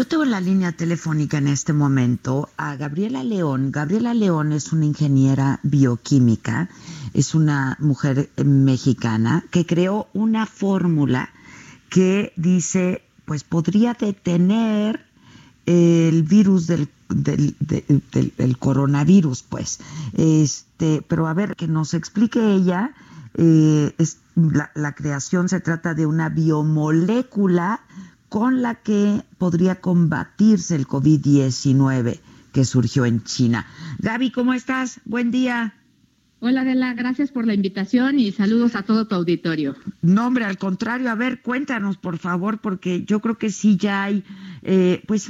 Yo tengo en la línea telefónica en este momento a Gabriela León. Gabriela León es una ingeniera bioquímica, es una mujer mexicana que creó una fórmula que dice, pues podría detener el virus del, coronavirus, pues. Este, pero a ver, que nos explique ella, eh, la creación se trata de una biomolécula con la que podría combatirse el COVID-19 que surgió en China. Gaby, ¿cómo estás? Buen día. Hola Adela, gracias por la invitación y saludos a todo tu auditorio. No, hombre, al contrario, a ver, cuéntanos por favor, porque yo creo que sí ya hay eh, pues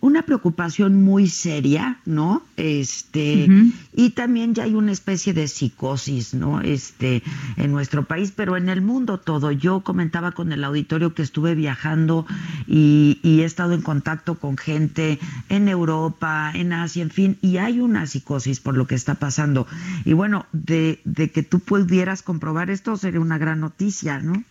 una preocupación muy seria, ¿no? Este, y también ya hay una especie de psicosis, ¿no? Este, en nuestro país, pero en el mundo todo. Yo comentaba con el auditorio que estuve viajando y, y he estado en contacto con gente en Europa, en Asia, en fin, y hay una psicosis por lo que está pasando. Y bueno, de, que tú pudieras comprobar esto sería una gran noticia, ¿no?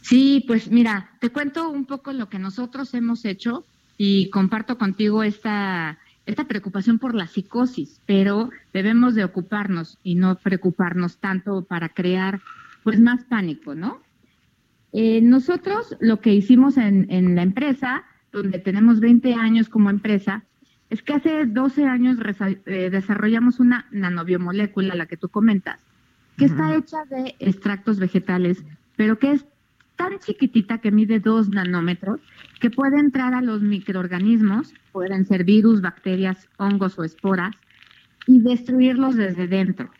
Sí, pues mira, te cuento un poco lo que nosotros hemos hecho y comparto contigo esta, esta preocupación por la psicosis, pero debemos de ocuparnos y no preocuparnos tanto para crear pues más pánico, ¿no? Eh, nosotros lo que hicimos en, en la empresa, donde tenemos 20 años como empresa, es que hace 12 años eh, desarrollamos una nanobiomolécula, la que tú comentas, que está hecha de extractos vegetales, pero que es tan chiquitita que mide 2 nanómetros, que puede entrar a los microorganismos, pueden ser virus, bacterias, hongos o esporas, y destruirlos desde dentro.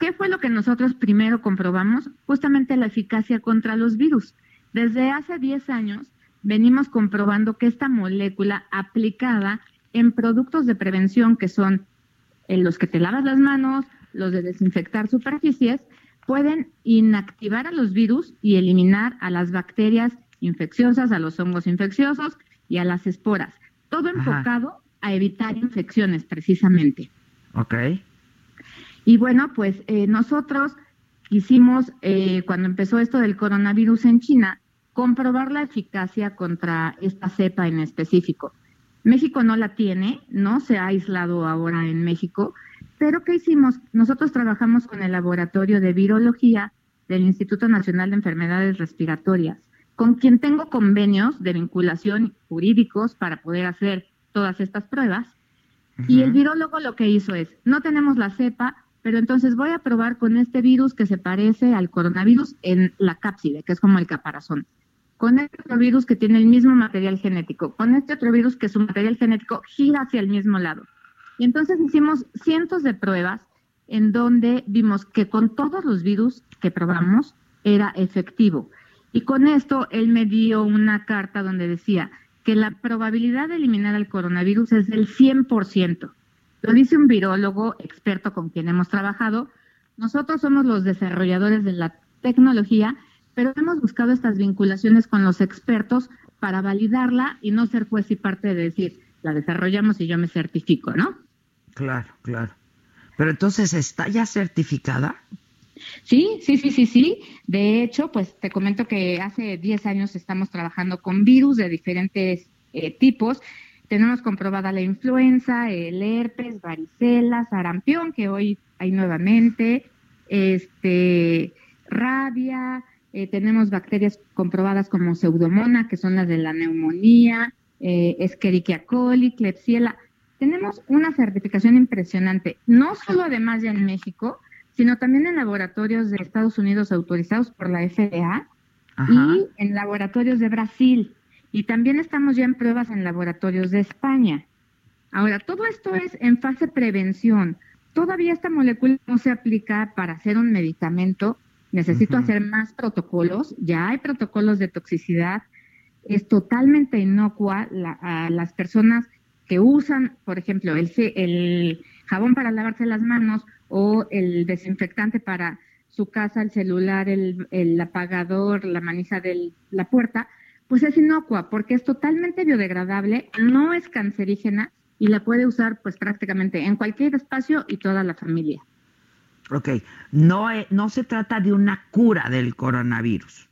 ¿Qué fue lo que nosotros primero comprobamos? Justamente la eficacia contra los virus. Desde hace 10 años venimos comprobando que esta molécula aplicada en productos de prevención que son en los que te lavas las manos, los de desinfectar superficies, pueden inactivar a los virus y eliminar a las bacterias infecciosas, a los hongos infecciosos y a las esporas. Todo enfocado a evitar infecciones precisamente. Ok. Y bueno, pues eh, nosotros quisimos, eh, cuando empezó esto del coronavirus en China, comprobar la eficacia contra esta cepa en específico. México no la tiene, no se ha aislado ahora en México, pero ¿qué hicimos? Nosotros trabajamos con el laboratorio de virología del Instituto Nacional de Enfermedades Respiratorias, con quien tengo convenios de vinculación jurídicos para poder hacer todas estas pruebas. Y el virólogo lo que hizo es, no tenemos la cepa, pero entonces voy a probar con este virus que se parece al coronavirus en la cápside, que es como el caparazón con este otro virus que tiene el mismo material genético, con este otro virus que su material genético gira hacia el mismo lado. Y entonces hicimos cientos de pruebas en donde vimos que con todos los virus que probamos era efectivo. Y con esto él me dio una carta donde decía que la probabilidad de eliminar el coronavirus es del 100%. Lo dice un virólogo experto con quien hemos trabajado. Nosotros somos los desarrolladores de la tecnología pero hemos buscado estas vinculaciones con los expertos para validarla y no ser juez y parte de decir, la desarrollamos y yo me certifico, ¿no? Claro, claro. Pero entonces, ¿está ya certificada? Sí, sí, sí, sí, sí. De hecho, pues te comento que hace 10 años estamos trabajando con virus de diferentes eh, tipos. Tenemos comprobada la influenza, el herpes, varicela, sarampión, que hoy hay nuevamente, este, rabia, eh, tenemos bacterias comprobadas como pseudomona, que son las de la neumonía, eh, Escherichia coli, Klebsiella. Tenemos una certificación impresionante, no solo además ya en México, sino también en laboratorios de Estados Unidos autorizados por la FDA y en laboratorios de Brasil. Y también estamos ya en pruebas en laboratorios de España. Ahora, todo esto es en fase prevención. Todavía esta molécula no se aplica para hacer un medicamento necesito hacer más protocolos, ya hay protocolos de toxicidad, es totalmente inocua a las personas que usan, por ejemplo, el, el jabón para lavarse las manos o el desinfectante para su casa, el celular, el, el apagador, la manija de la puerta, pues es inocua porque es totalmente biodegradable, no es cancerígena y la puede usar pues prácticamente en cualquier espacio y toda la familia. Ok, no, no se trata de una cura del coronavirus.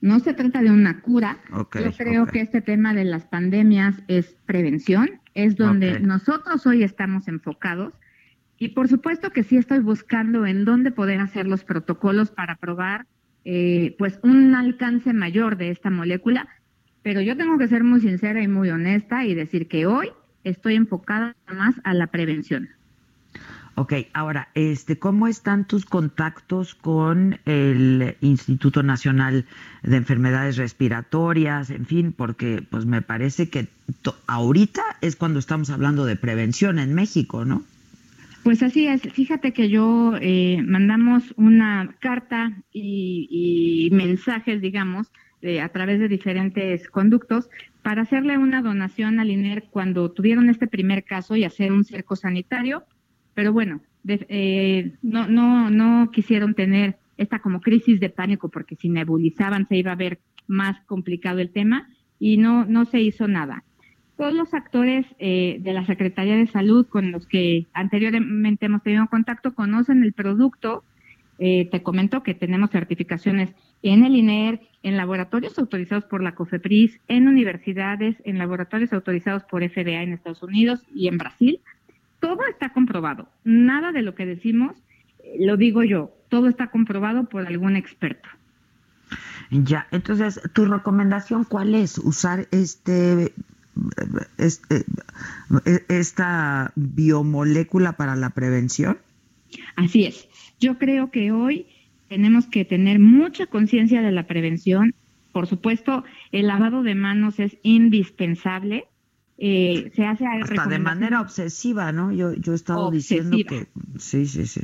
No se trata de una cura. Yo creo que este tema de las pandemias es prevención, es donde nosotros hoy estamos enfocados. Y por supuesto que sí estoy buscando en dónde poder hacer los protocolos para probar eh, pues un alcance mayor de esta molécula. Pero yo tengo que ser muy sincera y muy honesta y decir que hoy estoy enfocada más a la prevención. Ok, ahora, este, ¿cómo están tus contactos con el Instituto Nacional de Enfermedades Respiratorias? En fin, porque pues me parece que ahorita es cuando estamos hablando de prevención en México, ¿no? Pues así es. Fíjate que yo eh, mandamos una carta y, mensajes, digamos, a través de diferentes conductos para hacerle una donación al INER cuando tuvieron este primer caso y hacer un cerco sanitario pero bueno, eh, no, no, no quisieron tener esta como crisis de pánico porque si nebulizaban se iba a ver más complicado el tema y no, no se hizo nada. Todos los actores eh, de la Secretaría de Salud con los que anteriormente hemos tenido contacto conocen el producto. Eh, te comento que tenemos certificaciones en el INER, en laboratorios autorizados por la COFEPRIS, en universidades, en laboratorios autorizados por FDA en Estados Unidos y en Brasil todo está comprobado. Nada de lo que decimos eh, lo digo yo. Todo está comprobado por algún experto. Ya, entonces, ¿tu recomendación cuál es? ¿Usar este, este esta biomolécula para la prevención? Así es. Yo creo que hoy tenemos que tener mucha conciencia de la prevención. Por supuesto, el lavado de manos es indispensable eh, se hace hasta de manera obsesiva, ¿no? Yo, yo he estado diciendo que sí, sí, sí.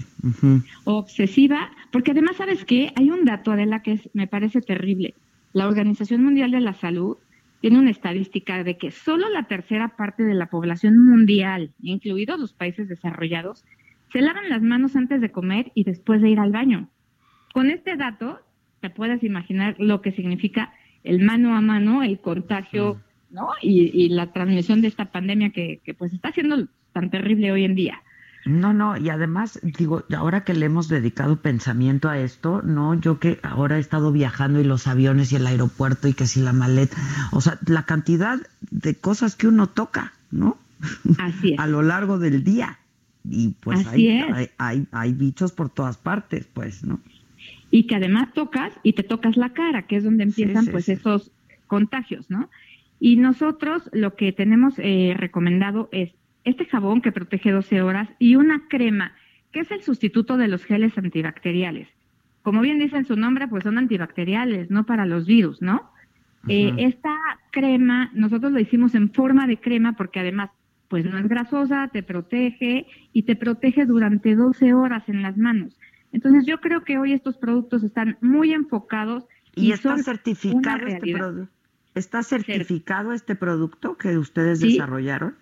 Obsesiva, porque además, ¿sabes qué? Hay un dato, Adela, que me parece terrible. La Organización Mundial de la Salud tiene una estadística de que solo la tercera parte de la población mundial, incluidos los países desarrollados, se lavan las manos antes de comer y después de ir al baño. Con este dato, te puedes imaginar lo que significa el mano a mano, el contagio. ¿No? Y, la transmisión de esta pandemia que, pues está siendo tan terrible hoy en día. No, no, y además, digo, ahora que le hemos dedicado pensamiento a esto, no, yo que ahora he estado viajando y los aviones y el aeropuerto y que si la maleta, o sea, la cantidad de cosas que uno toca, ¿no? Así es. a lo largo del día. Y pues hay, hay, hay, bichos por todas partes, pues, ¿no? Y que además tocas y te tocas la cara, que es donde empiezan pues esos contagios, ¿no? Y nosotros lo que tenemos eh, recomendado es este jabón que protege 12 horas y una crema, que es el sustituto de los geles antibacteriales. Como bien dice en su nombre, pues son antibacteriales, no para los virus, ¿no? Eh, esta crema, nosotros lo hicimos en forma de crema porque además, pues no es grasosa, te protege y te protege durante 12 horas en las manos. Entonces yo creo que hoy estos productos están muy enfocados y, y está certificado este producto. ¿Está certificado este producto que ustedes desarrollaron?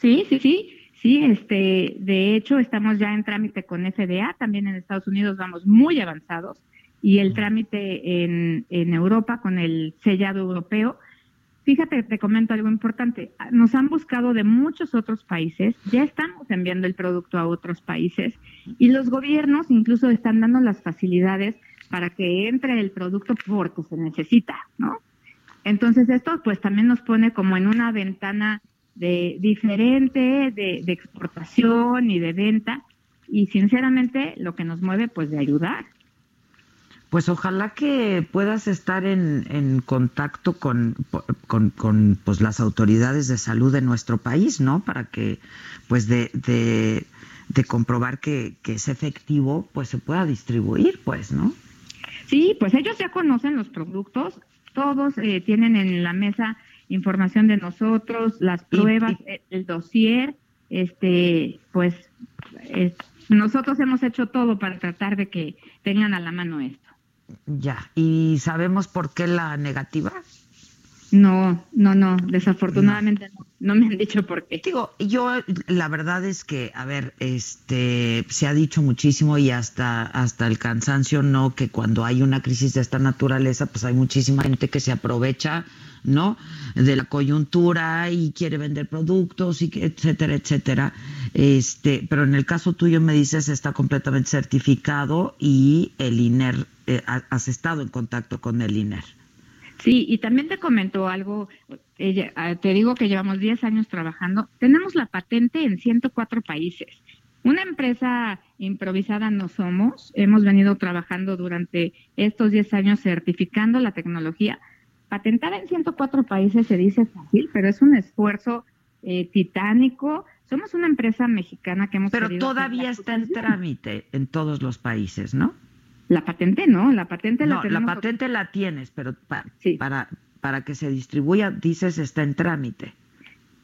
Sí, sí, sí. Sí, este, de hecho estamos ya en trámite con FDA, también en Estados Unidos vamos muy avanzados y el trámite en, en Europa con el sellado europeo. Fíjate, te comento algo importante. Nos han buscado de muchos otros países, ya estamos enviando el producto a otros países y los gobiernos incluso están dando las facilidades para que entre el producto porque se necesita, ¿no? Entonces esto pues también nos pone como en una ventana de diferente de, exportación y de venta y sinceramente lo que nos mueve pues de ayudar. Pues ojalá que puedas estar en, en contacto con, con, con, pues las autoridades de salud de nuestro país, ¿no? Para que pues de, de, de comprobar que, que es efectivo, pues se pueda distribuir, pues, ¿no? Sí, pues ellos ya conocen los productos, todos eh, tienen en la mesa información de nosotros, las pruebas, el dossier, este, pues nosotros hemos hecho todo para tratar de que tengan a la mano esto. Ya, ¿y sabemos por qué la negativa? No, no, no, desafortunadamente no. no, me han dicho por qué. Digo, yo la verdad es que, a ver, este, se ha dicho muchísimo y hasta, hasta el cansancio, ¿no? Que cuando hay una crisis de esta naturaleza, pues hay muchísima gente que se aprovecha, ¿no? De la coyuntura y quiere vender productos y etcétera, etcétera. Este, pero en el caso tuyo me dices está completamente certificado y el INER, eh, has estado en contacto con el INER. Sí, y también te comentó algo, ah, te digo que llevamos 10 años trabajando, tenemos la patente en 104 países. Una empresa improvisada no somos, hemos venido trabajando durante estos 10 años certificando la tecnología. Patentar en 104 países se dice fácil, pero es un esfuerzo eh, titánico. Somos una empresa mexicana que hemos... Pero todavía está en trámite en todos los países, ¿no? La patente no, la patente la la patente la tienes, pero para, para que se distribuya, dices, está en trámite.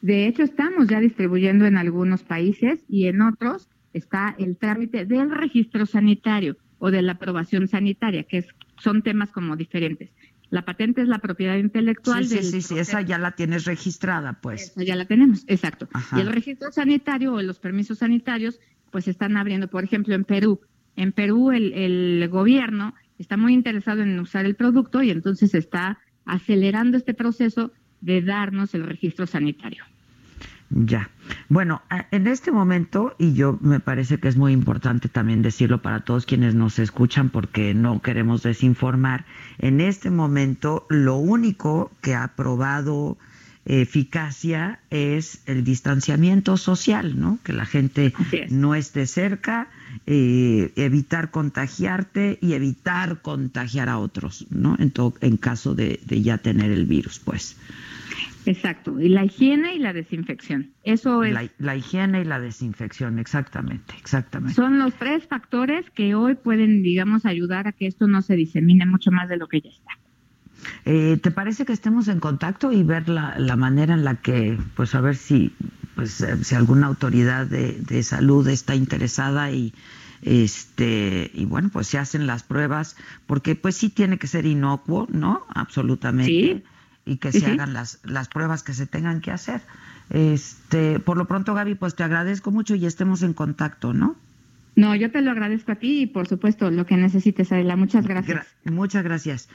De hecho, estamos ya distribuyendo en algunos países y en otros está el trámite del registro sanitario o de la aprobación sanitaria, que son temas como diferentes. La patente es la propiedad intelectual. Sí, sí, sí, esa ya la tienes registrada, pues. ya la tenemos, exacto. Y el registro sanitario o los permisos sanitarios, pues están abriendo, por ejemplo, en Perú, en Perú el, gobierno está muy interesado en usar el producto y entonces está acelerando este proceso de darnos el registro sanitario. Ya. Bueno, en este momento, y yo me parece que es muy importante también decirlo para todos quienes nos escuchan porque no queremos desinformar, en este momento lo único que ha aprobado eficacia es el distanciamiento social, ¿no? Que la gente no esté cerca, eh, evitar contagiarte y evitar contagiar a otros, ¿no? En, en caso de, ya tener el virus, pues. Exacto, y la higiene y la desinfección. Eso es. La, la, higiene y la desinfección, exactamente, exactamente. Son los tres factores que hoy pueden, digamos, ayudar a que esto no se disemine mucho más de lo que ya está. Eh, ¿Te parece que estemos en contacto y ver la, la, manera en la que, pues a ver si, pues, eh, si alguna autoridad de, de, salud está interesada y, este, y bueno, pues se hacen las pruebas, porque pues sí tiene que ser inocuo, ¿no? Absolutamente. Y que se hagan las, las pruebas que se tengan que hacer. Este, por lo pronto, Gaby, pues te agradezco mucho y estemos en contacto, ¿no? No, yo te lo agradezco a ti y por supuesto lo que necesites, Adela. Muchas gracias. muchas gracias.